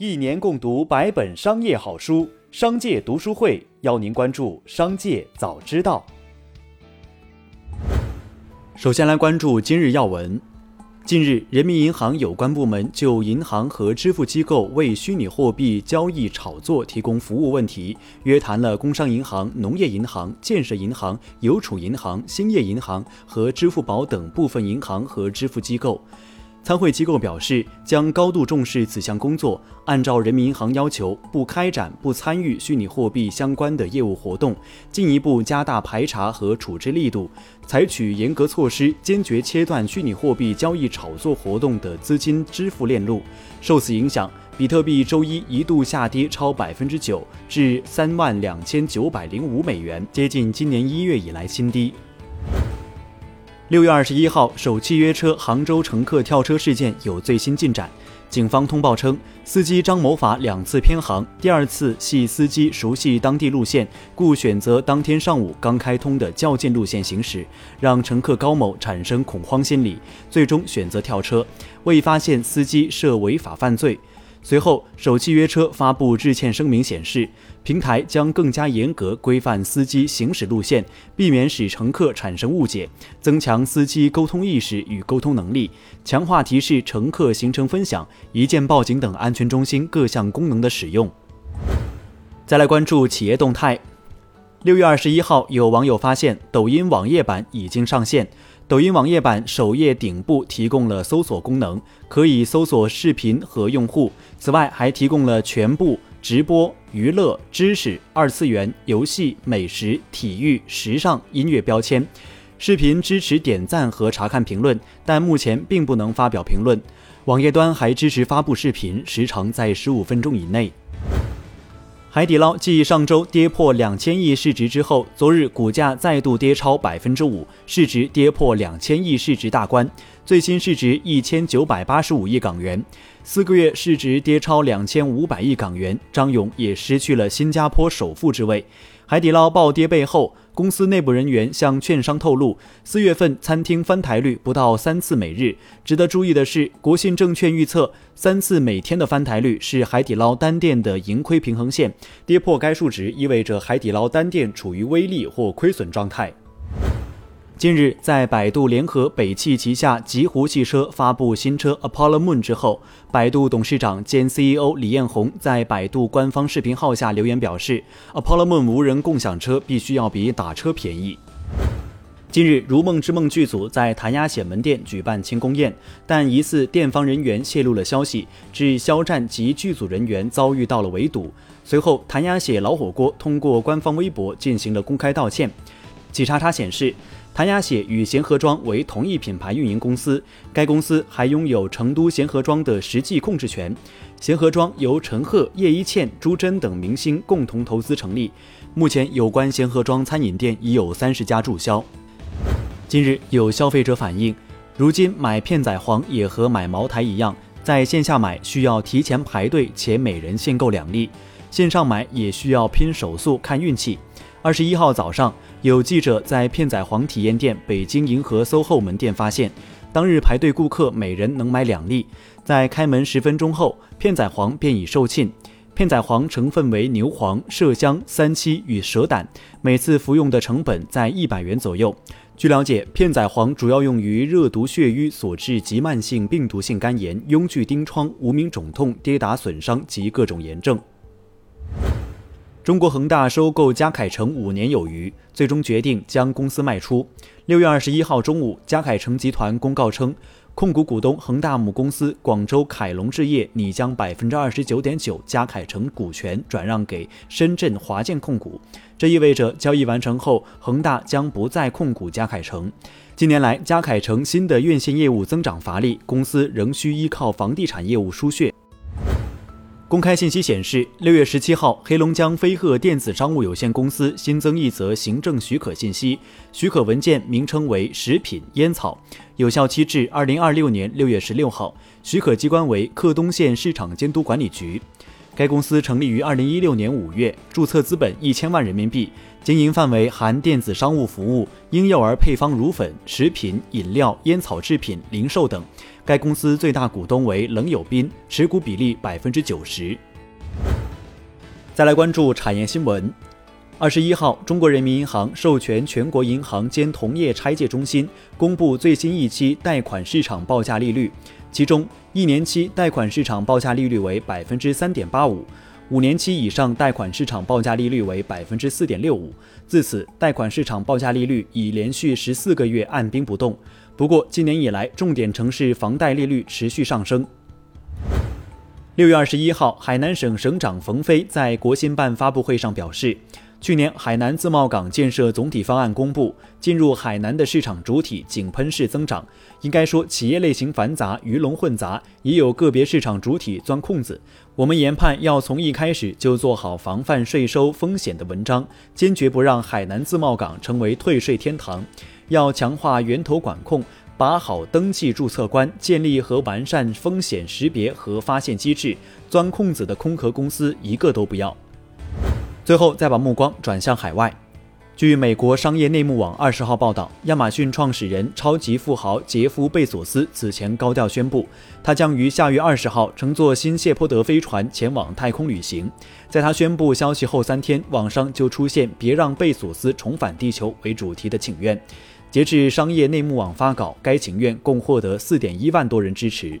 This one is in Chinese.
一年共读百本商业好书，商界读书会邀您关注商界早知道。首先来关注今日要闻。近日，人民银行有关部门就银行和支付机构为虚拟货币交易炒作提供服务问题，约谈了工商银行、农业银行、建设银行、邮储银行、兴业银行和支付宝等部分银行和支付机构。参会机构表示，将高度重视此项工作，按照人民银行要求，不开展、不参与虚拟货币相关的业务活动，进一步加大排查和处置力度，采取严格措施，坚决切断虚拟货币交易炒作活动的资金支付链路。受此影响，比特币周一一度下跌超百分之九，至三万两千九百零五美元，接近今年一月以来新低。六月二十一号，首汽约车杭州乘客跳车事件有最新进展。警方通报称，司机张某法两次偏航，第二次系司机熟悉当地路线，故选择当天上午刚开通的较近路线行驶，让乘客高某产生恐慌心理，最终选择跳车，未发现司机涉违法犯罪。随后，首汽约车发布致歉声明，显示平台将更加严格规范司机行驶路线，避免使乘客产生误解，增强司机沟通意识与沟通能力，强化提示乘客行程分享、一键报警等安全中心各项功能的使用。再来关注企业动态。六月二十一号，有网友发现抖音网页版已经上线。抖音网页版首页顶部提供了搜索功能，可以搜索视频和用户。此外，还提供了全部、直播、娱乐、知识、二次元、游戏、美食、体育、时尚、音乐标签。视频支持点赞和查看评论，但目前并不能发表评论。网页端还支持发布视频，时长在十五分钟以内。海底捞继上周跌破两千亿市值之后，昨日股价再度跌超百分之五，市值跌破两千亿市值大关，最新市值一千九百八十五亿港元，四个月市值跌超两千五百亿港元，张勇也失去了新加坡首富之位。海底捞暴跌背后，公司内部人员向券商透露，四月份餐厅翻台率不到三次每日。值得注意的是，国信证券预测三次每天的翻台率是海底捞单店的盈亏平衡线，跌破该数值意味着海底捞单店处于微利或亏损状态。近日，在百度联合北汽旗下极狐汽车发布新车 Apollo Moon 之后，百度董事长兼 CEO 李彦宏在百度官方视频号下留言表示：“Apollo Moon 无人共享车必须要比打车便宜。”近日，《如梦之梦》剧组在谭鸭血门店举办庆功宴，但疑似店方人员泄露了消息，致肖战及剧组人员遭遇到了围堵。随后，谭鸭血老火锅通过官方微博进行了公开道歉。企查查显示。谭鸭血与贤合庄为同一品牌运营公司，该公司还拥有成都贤合庄的实际控制权。贤合庄由陈赫、叶一茜、朱桢等明星共同投资成立。目前，有关贤合庄餐饮店已有三十家注销。近日，有消费者反映，如今买片仔癀也和买茅台一样，在线下买需要提前排队，且每人限购两粒；线上买也需要拼手速看运气。二十一号早上。有记者在片仔癀体验店北京银河 SOHO 门店发现，当日排队顾客每人能买两粒，在开门十分钟后，片仔癀便已售罄。片仔癀成分为牛黄、麝香、三七与蛇胆，每次服用的成本在一百元左右。据了解，片仔癀主要用于热毒血瘀所致急慢性病毒性肝炎、痈疽疔疮、无名肿痛、跌打损伤及各种炎症。中国恒大收购嘉凯城五年有余，最终决定将公司卖出。六月二十一号中午，嘉凯城集团公告称，控股股东恒大母公司广州凯龙置业拟将百分之二十九点九嘉凯城股权转让给深圳华建控股。这意味着交易完成后，恒大将不再控股嘉凯城。近年来，嘉凯城新的院线业务增长乏力，公司仍需依靠房地产业务输血。公开信息显示，六月十七号，黑龙江飞鹤电子商务有限公司新增一则行政许可信息，许可文件名称为“食品烟草”，有效期至二零二六年六月十六号，许可机关为克东县市场监督管理局。该公司成立于二零一六年五月，注册资本一千万人民币，经营范围含电子商务服务、婴幼儿配方乳粉、食品饮料、烟草制品零售等。该公司最大股东为冷友斌，持股比例百分之九十。再来关注产业新闻。二十一号，中国人民银行授权全国银行兼同业拆借中心公布最新一期贷款市场报价利率，其中一年期贷款市场报价利率为百分之三点八五，五年期以上贷款市场报价利率为百分之四点六五。自此，贷款市场报价利率已连续十四个月按兵不动。不过，今年以来，重点城市房贷利率持续上升。六月二十一号，海南省省长冯飞在国新办发布会上表示。去年海南自贸港建设总体方案公布，进入海南的市场主体井喷式增长。应该说，企业类型繁杂，鱼龙混杂，也有个别市场主体钻空子。我们研判要从一开始就做好防范税收风险的文章，坚决不让海南自贸港成为退税天堂。要强化源头管控，把好登记注册关，建立和完善风险识别和发现机制，钻空子的空壳公司一个都不要。最后，再把目光转向海外。据美国商业内幕网二十号报道，亚马逊创始人、超级富豪杰夫·贝索斯此前高调宣布，他将于下月二十号乘坐新谢泼德飞船前往太空旅行。在他宣布消息后三天，网上就出现“别让贝索斯重返地球”为主题的请愿。截至商业内幕网发稿，该请愿共获得四点一万多人支持。